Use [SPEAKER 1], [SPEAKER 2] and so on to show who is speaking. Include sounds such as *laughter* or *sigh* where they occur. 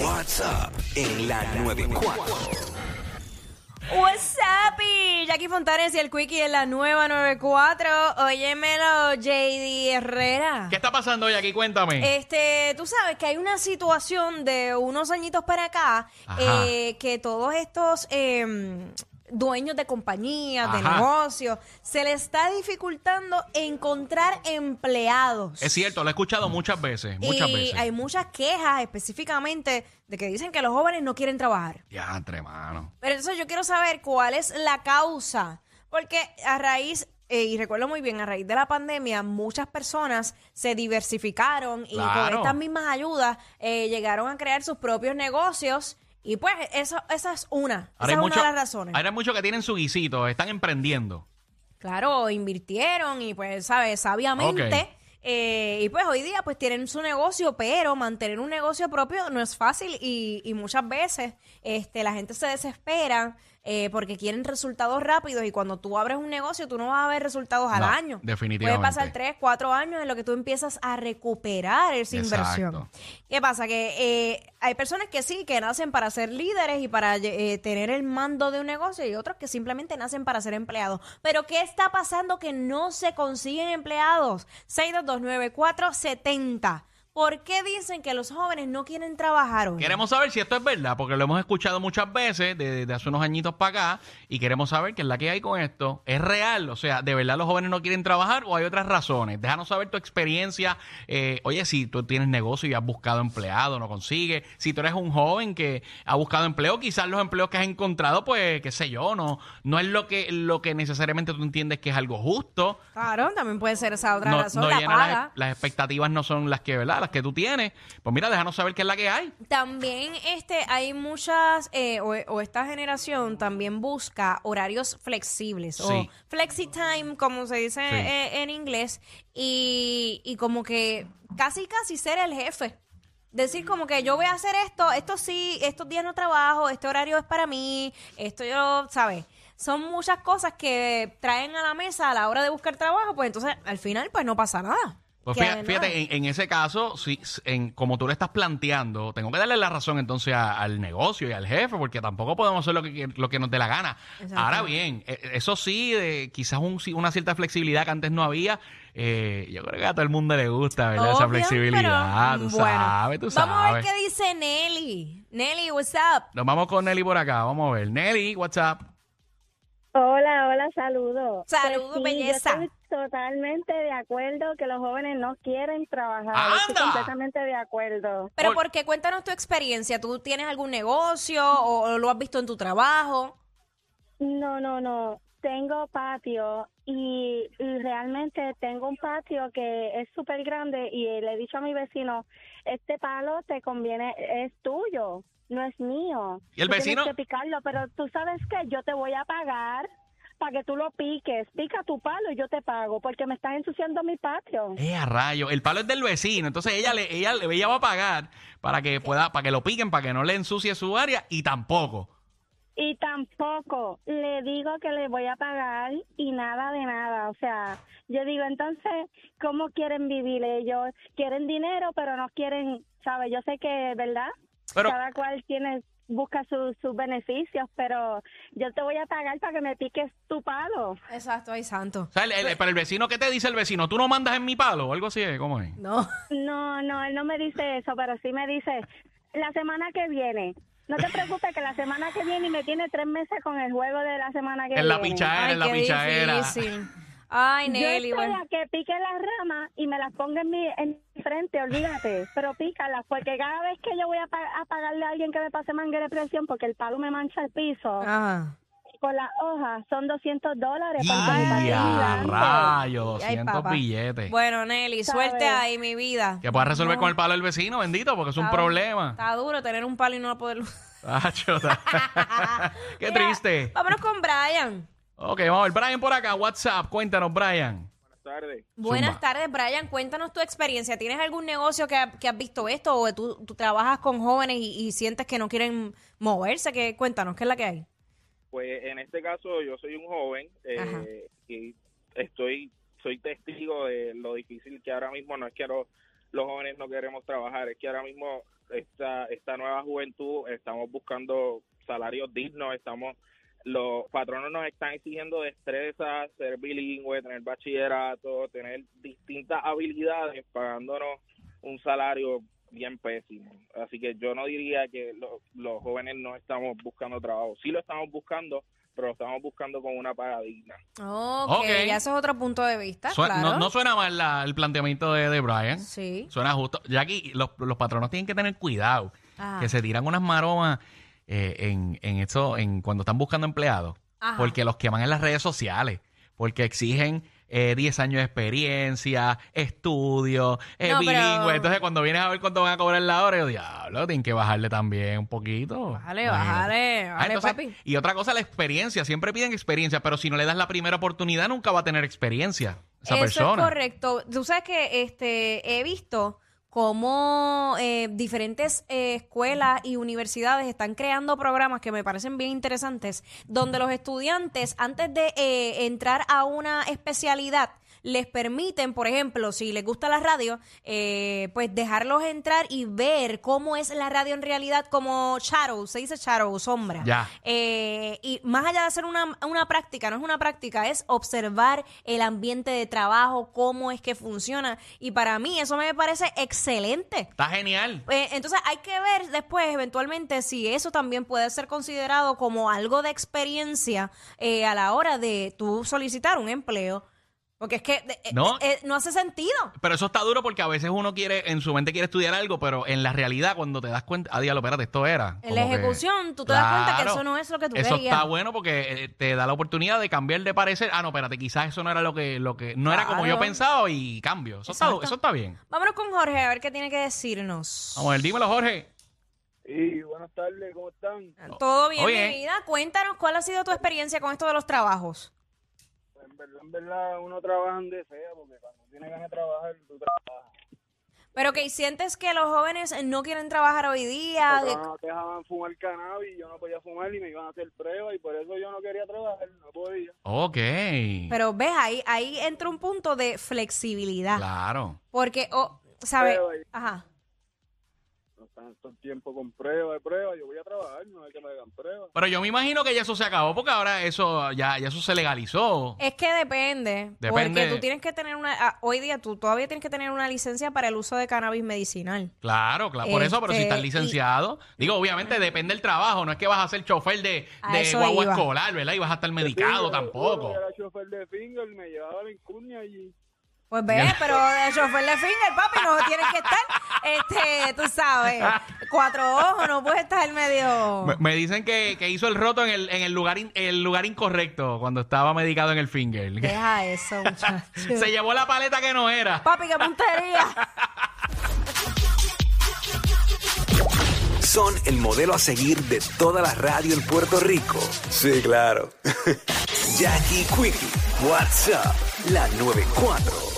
[SPEAKER 1] WhatsApp en la 94.
[SPEAKER 2] What's up, y Jackie Fontanes y el Quickie en la nueva 94. Óyemelo, JD Herrera.
[SPEAKER 3] ¿Qué está pasando hoy aquí? Cuéntame.
[SPEAKER 2] Este, tú sabes que hay una situación de unos añitos para acá eh, que todos estos eh, dueños de compañías, de
[SPEAKER 3] Ajá.
[SPEAKER 2] negocios, se les está dificultando encontrar empleados.
[SPEAKER 3] es cierto, lo he escuchado muchas veces, muchas
[SPEAKER 2] y
[SPEAKER 3] veces.
[SPEAKER 2] hay muchas quejas específicamente de que dicen que los jóvenes no quieren trabajar.
[SPEAKER 3] Ya, entre mano.
[SPEAKER 2] Pero entonces yo quiero saber cuál es la causa. Porque a raíz, eh, y recuerdo muy bien, a raíz de la pandemia, muchas personas se diversificaron y con estas mismas ayudas eh, llegaron a crear sus propios negocios. Y pues eso, esa es una. esa es
[SPEAKER 3] mucho-
[SPEAKER 2] una de las razones.
[SPEAKER 3] Ahora hay muchos que tienen su guisito, están emprendiendo.
[SPEAKER 2] Claro, invirtieron y pues, ¿sabes? Sabiamente. Eh, y pues hoy día pues tienen su negocio, pero mantener un negocio propio no es fácil y, y muchas veces este, la gente se desespera eh, porque quieren resultados rápidos y cuando tú abres un negocio tú no vas a ver resultados al
[SPEAKER 3] No,
[SPEAKER 2] año.
[SPEAKER 3] definitivamente.
[SPEAKER 2] Puede pasar tres, cuatro años en lo que tú empiezas a recuperar esa
[SPEAKER 3] Exacto.
[SPEAKER 2] inversión. ¿Qué pasa? Que eh, hay personas que sí, que nacen para ser líderes y para eh, tener el mando de un negocio y otros que simplemente nacen para ser empleados. Pero ¿qué está pasando que no se consiguen empleados? 6229470. ¿Por qué dicen que los jóvenes no quieren trabajar hoy?
[SPEAKER 3] Queremos saber si esto es verdad, porque lo hemos escuchado muchas veces desde hace unos añitos para acá y queremos saber qué es la que hay con esto. ¿Es real? O sea, ¿de verdad los jóvenes no quieren trabajar o hay otras razones? Déjanos saber tu experiencia. Eh, oye, si tú tienes negocio y has buscado empleado, no consigues. Si tú eres un joven que ha buscado empleo, quizás los empleos que has encontrado, pues, qué sé yo, no, no es lo que, lo que necesariamente tú entiendes que es algo justo.
[SPEAKER 2] Claro, también puede ser esa otra
[SPEAKER 3] No,
[SPEAKER 2] razón,
[SPEAKER 3] no
[SPEAKER 2] la
[SPEAKER 3] las, las expectativas no son las que, ¿verdad? Las que tú tienes. Pues mira, déjanos saber qué es la que hay.
[SPEAKER 2] También este, hay muchas, eh, o, o esta generación también busca horarios flexibles o flexi time, como se dice
[SPEAKER 3] Sí.
[SPEAKER 2] eh, en inglés, y, y como que casi casi ser el jefe. Decir como que yo voy a hacer esto, esto sí, estos días no trabajo, este horario es para mí, esto yo, ¿sabes? Son muchas cosas que traen a la mesa a la hora de buscar trabajo, pues entonces al final pues no pasa nada.
[SPEAKER 3] Pues fíjate, fíjate, en, en ese caso, si, en, como tú le estás planteando, tengo que darle la razón entonces a- al negocio y al jefe, porque tampoco podemos hacer lo que, lo que nos dé la gana. Ahora bien, eh, eso sí, de, quizás un- una cierta flexibilidad que antes no había, eh, yo creo que a todo el mundo le gusta, ¿verdad? Esa
[SPEAKER 2] Obvio,
[SPEAKER 3] flexibilidad,
[SPEAKER 2] pero,
[SPEAKER 3] tú
[SPEAKER 2] bueno,
[SPEAKER 3] sabes, tú
[SPEAKER 2] Vamos a ver qué dice Nelly. Nelly, what's up?
[SPEAKER 3] Nos vamos con Nelly por acá, vamos a ver. Nelly, WhatsApp.
[SPEAKER 4] Hola, hola, saludos.
[SPEAKER 2] Saludos,
[SPEAKER 4] Pues sí,
[SPEAKER 2] belleza.
[SPEAKER 4] Yo estoy totalmente de acuerdo que los jóvenes no quieren trabajar.
[SPEAKER 3] ¡Anda!
[SPEAKER 4] Estoy completamente de acuerdo.
[SPEAKER 2] Pero
[SPEAKER 3] Por-
[SPEAKER 2] ¿por qué? Cuéntanos tu experiencia. ¿Tú tienes algún negocio o, o lo has visto en tu trabajo?
[SPEAKER 4] No, no, no. Tengo patio y, y realmente tengo un patio que es súper grande y le he dicho a mi vecino, este palo te conviene, es tuyo, no es mío.
[SPEAKER 3] ¿Y el
[SPEAKER 4] Tú tienes
[SPEAKER 3] vecino?
[SPEAKER 4] que picarlo, pero tú sabes que yo te voy a pagar para que tú lo piques. Pica tu palo y yo te pago porque me estás ensuciando mi patio.
[SPEAKER 3] Eh, a rayo. El palo es del vecino. Entonces ella le, ella, ella va a pagar para que pueda, para que lo piquen, para que no le ensucie su área y tampoco.
[SPEAKER 4] Y tampoco le digo que le voy a pagar y nada de nada. O sea, yo digo, entonces, ¿cómo quieren vivir ellos? Quieren dinero, pero no quieren, ¿sabes? Yo sé que, ¿verdad?
[SPEAKER 3] Pero-
[SPEAKER 4] Cada cual tiene busca sus sus beneficios, pero yo te voy a pagar para que me piques tu palo.
[SPEAKER 2] Exacto, ay santo.
[SPEAKER 3] O sea, el, el- pero el vecino, ¿qué te dice el vecino? ¿Tú no mandas en mi palo o algo así? ¿Cómo es?
[SPEAKER 2] No.
[SPEAKER 4] No, no, él no me dice eso, pero sí me dice, la semana que viene. No te preocupes que la semana que viene y me tiene tres meses con el juego de la semana que
[SPEAKER 3] En la
[SPEAKER 4] viene.
[SPEAKER 3] pichadera,
[SPEAKER 2] Ay,
[SPEAKER 3] en la pichadera.
[SPEAKER 2] difícil. Ay,
[SPEAKER 4] Yo
[SPEAKER 2] Nelly,
[SPEAKER 4] estoy
[SPEAKER 2] bueno.
[SPEAKER 4] a que pique las ramas y me las ponga en mi, en mi frente, olvídate, *laughs* pero pícalas, porque cada vez que yo voy a, pa- a pagarle a alguien que me pase manguera de presión porque el palo me mancha el piso,
[SPEAKER 2] Ajá.
[SPEAKER 4] Con las hojas son 200 dólares. porque mi patio es
[SPEAKER 3] ¡Ya,
[SPEAKER 4] gigante.
[SPEAKER 3] rayo!
[SPEAKER 2] Ay,
[SPEAKER 3] 200
[SPEAKER 2] papá.
[SPEAKER 3] billetes.
[SPEAKER 2] Bueno, Nelly, suerte
[SPEAKER 4] ¿Sabes?
[SPEAKER 2] ahí, mi vida.
[SPEAKER 3] Que puedas resolver
[SPEAKER 2] No.
[SPEAKER 3] con el palo del vecino, bendito, porque es un
[SPEAKER 2] Está-
[SPEAKER 3] problema.
[SPEAKER 2] Está duro tener un palo y no poderlo.
[SPEAKER 3] Acho, está- Qué
[SPEAKER 2] Mira,
[SPEAKER 3] triste.
[SPEAKER 2] Vámonos con Brian.
[SPEAKER 3] Ok, vamos a ver. Brian por acá, WhatsApp. Cuéntanos, Brian.
[SPEAKER 5] tardes.
[SPEAKER 2] Buenas
[SPEAKER 3] Zumba.
[SPEAKER 2] tardes, Brian. Cuéntanos tu experiencia. ¿Tienes algún negocio que, ha- que has visto esto o tú, tú trabajas con jóvenes y, y sientes que no quieren moverse? Que, cuéntanos, ¿qué es la que hay?
[SPEAKER 5] Pues en este caso yo soy un joven eh, y estoy soy testigo de lo difícil que ahora mismo no es que los, los jóvenes no queremos trabajar, es que ahora mismo esta, esta nueva juventud estamos buscando salarios dignos, estamos los patronos nos están exigiendo destreza, ser bilingüe, tener bachillerato, tener distintas habilidades, pagándonos un salario bien pésimo. Así que yo no diría que lo- los jóvenes no estamos buscando trabajo. Sí lo estamos buscando, pero lo estamos buscando con una paga digna.
[SPEAKER 2] Ok,
[SPEAKER 3] Ok.
[SPEAKER 2] ya ese es otro punto de vista, claro.
[SPEAKER 3] no, no suena mal la- el planteamiento de, de Brian.
[SPEAKER 2] Sí.
[SPEAKER 3] Suena justo. Ya aquí los, los patronos tienen que tener cuidado.
[SPEAKER 2] Ajá.
[SPEAKER 3] Que se tiran unas maromas eh, en, en eso, en cuando están buscando empleados.
[SPEAKER 2] Ajá.
[SPEAKER 3] Porque los queman en las redes sociales. Porque exigen eh, 10 años de experiencia, estudio, eh,
[SPEAKER 2] No, pero-
[SPEAKER 3] bilingüe. Entonces, cuando vienes a ver cuánto van a cobrar la hora, yo diablo, tienen que bajarle también un poquito.
[SPEAKER 2] Bájale,
[SPEAKER 3] Imagínate.
[SPEAKER 2] bájale,
[SPEAKER 3] Ah,
[SPEAKER 2] bájale,
[SPEAKER 3] entonces,
[SPEAKER 2] papi.
[SPEAKER 3] Y otra cosa, la experiencia. Siempre piden experiencia, pero si no le das la primera oportunidad, nunca va a tener experiencia esa
[SPEAKER 2] Eso
[SPEAKER 3] persona.
[SPEAKER 2] es correcto. Tú sabes que este he visto cómo eh, diferentes eh, escuelas y universidades están creando programas que me parecen bien interesantes, donde los estudiantes, antes de eh, entrar a una especialidad, les permiten, por ejemplo, si les gusta la radio, eh, pues dejarlos entrar y ver cómo es la radio en realidad como shadow, se dice shadow, sombra.
[SPEAKER 3] Ya.
[SPEAKER 2] Eh, y más allá de hacer una, una práctica, no es una práctica, es observar el ambiente de trabajo, cómo es que funciona. Y para mí eso me parece excelente.
[SPEAKER 3] Está genial.
[SPEAKER 2] Eh, entonces hay que ver después eventualmente si eso también puede ser considerado como algo de experiencia eh, a la hora de tú solicitar un empleo. Porque es que eh,
[SPEAKER 3] No.
[SPEAKER 2] eh, no hace sentido.
[SPEAKER 3] Pero eso está duro porque a veces uno quiere, en su mente quiere estudiar algo, pero en la realidad, cuando te das cuenta, ah, diablo, espérate, esto era.
[SPEAKER 2] En la
[SPEAKER 3] que-
[SPEAKER 2] ejecución, tú te das cuenta que eso no es lo que tú
[SPEAKER 3] Eso
[SPEAKER 2] querías.
[SPEAKER 3] está bueno porque eh, te da la oportunidad de cambiar de parecer. Ah, no, espérate, quizás eso no era lo que, lo que, no era como yo pensaba y cambio. Eso está, eso está bien.
[SPEAKER 2] Vámonos con Jorge a ver qué tiene que decirnos.
[SPEAKER 3] Vamos a ver, dímelo, Jorge.
[SPEAKER 5] Y buenas tardes, ¿cómo están?
[SPEAKER 2] Todo bien,
[SPEAKER 3] Oye.
[SPEAKER 2] mi vida. Cuéntanos cuál ha sido tu experiencia con esto de los trabajos.
[SPEAKER 5] En verdad, en verdad, uno trabaja donde sea, porque cuando tiene ganas de trabajar, tú trabajas.
[SPEAKER 2] Pero que sientes que los jóvenes no quieren trabajar hoy día.
[SPEAKER 5] Porque
[SPEAKER 2] de-
[SPEAKER 5] no dejaban fumar cannabis, yo no podía fumar y me iban a hacer pruebas y por eso yo no quería trabajar, no podía.
[SPEAKER 3] Ok.
[SPEAKER 2] Pero ves, ahí, ahí entra un punto de flexibilidad.
[SPEAKER 3] Claro.
[SPEAKER 2] Porque, oh, ¿sabes? Ajá.
[SPEAKER 5] No están todo el tiempo con pruebas y pruebas, yo voy a trabajar, no hay que me hagan pruebas.
[SPEAKER 3] Pero yo me imagino que ya eso se acabó porque ahora eso ya, ya eso se legalizó.
[SPEAKER 2] Es que depende,
[SPEAKER 3] Depende.
[SPEAKER 2] Porque tú tienes que tener una. ah, hoy día tú todavía tienes que tener una licencia para el uso de cannabis medicinal.
[SPEAKER 3] Claro, claro, por eso, pero si
[SPEAKER 2] Este,
[SPEAKER 3] estás licenciado, digo, obviamente depende del trabajo, no es que vas a ser chofer de,
[SPEAKER 2] A
[SPEAKER 3] de
[SPEAKER 2] eso
[SPEAKER 3] guagua
[SPEAKER 2] iba.
[SPEAKER 3] escolar, ¿verdad? Y vas a estar medicado
[SPEAKER 5] Sí, yo-
[SPEAKER 3] tampoco.
[SPEAKER 5] Yo era chofer de finger, me llevaba la y...
[SPEAKER 2] Pues ves, pero de chofer de finger, papi, no tienes que estar, este, tú sabes, cuatro ojos, no puedes estar medio.
[SPEAKER 3] Me, me dicen que, que hizo el roto en el, en el lugar in- el lugar incorrecto cuando estaba medicado en el finger. *laughs*
[SPEAKER 2] Deja eso, muchacho.
[SPEAKER 3] Se llevó la paleta que no era.
[SPEAKER 2] Papi, qué puntería.
[SPEAKER 1] Son el modelo a seguir de toda la radio en Puerto Rico. Sí, claro. *laughs* Jackie Quickie, WhatsApp, la 94.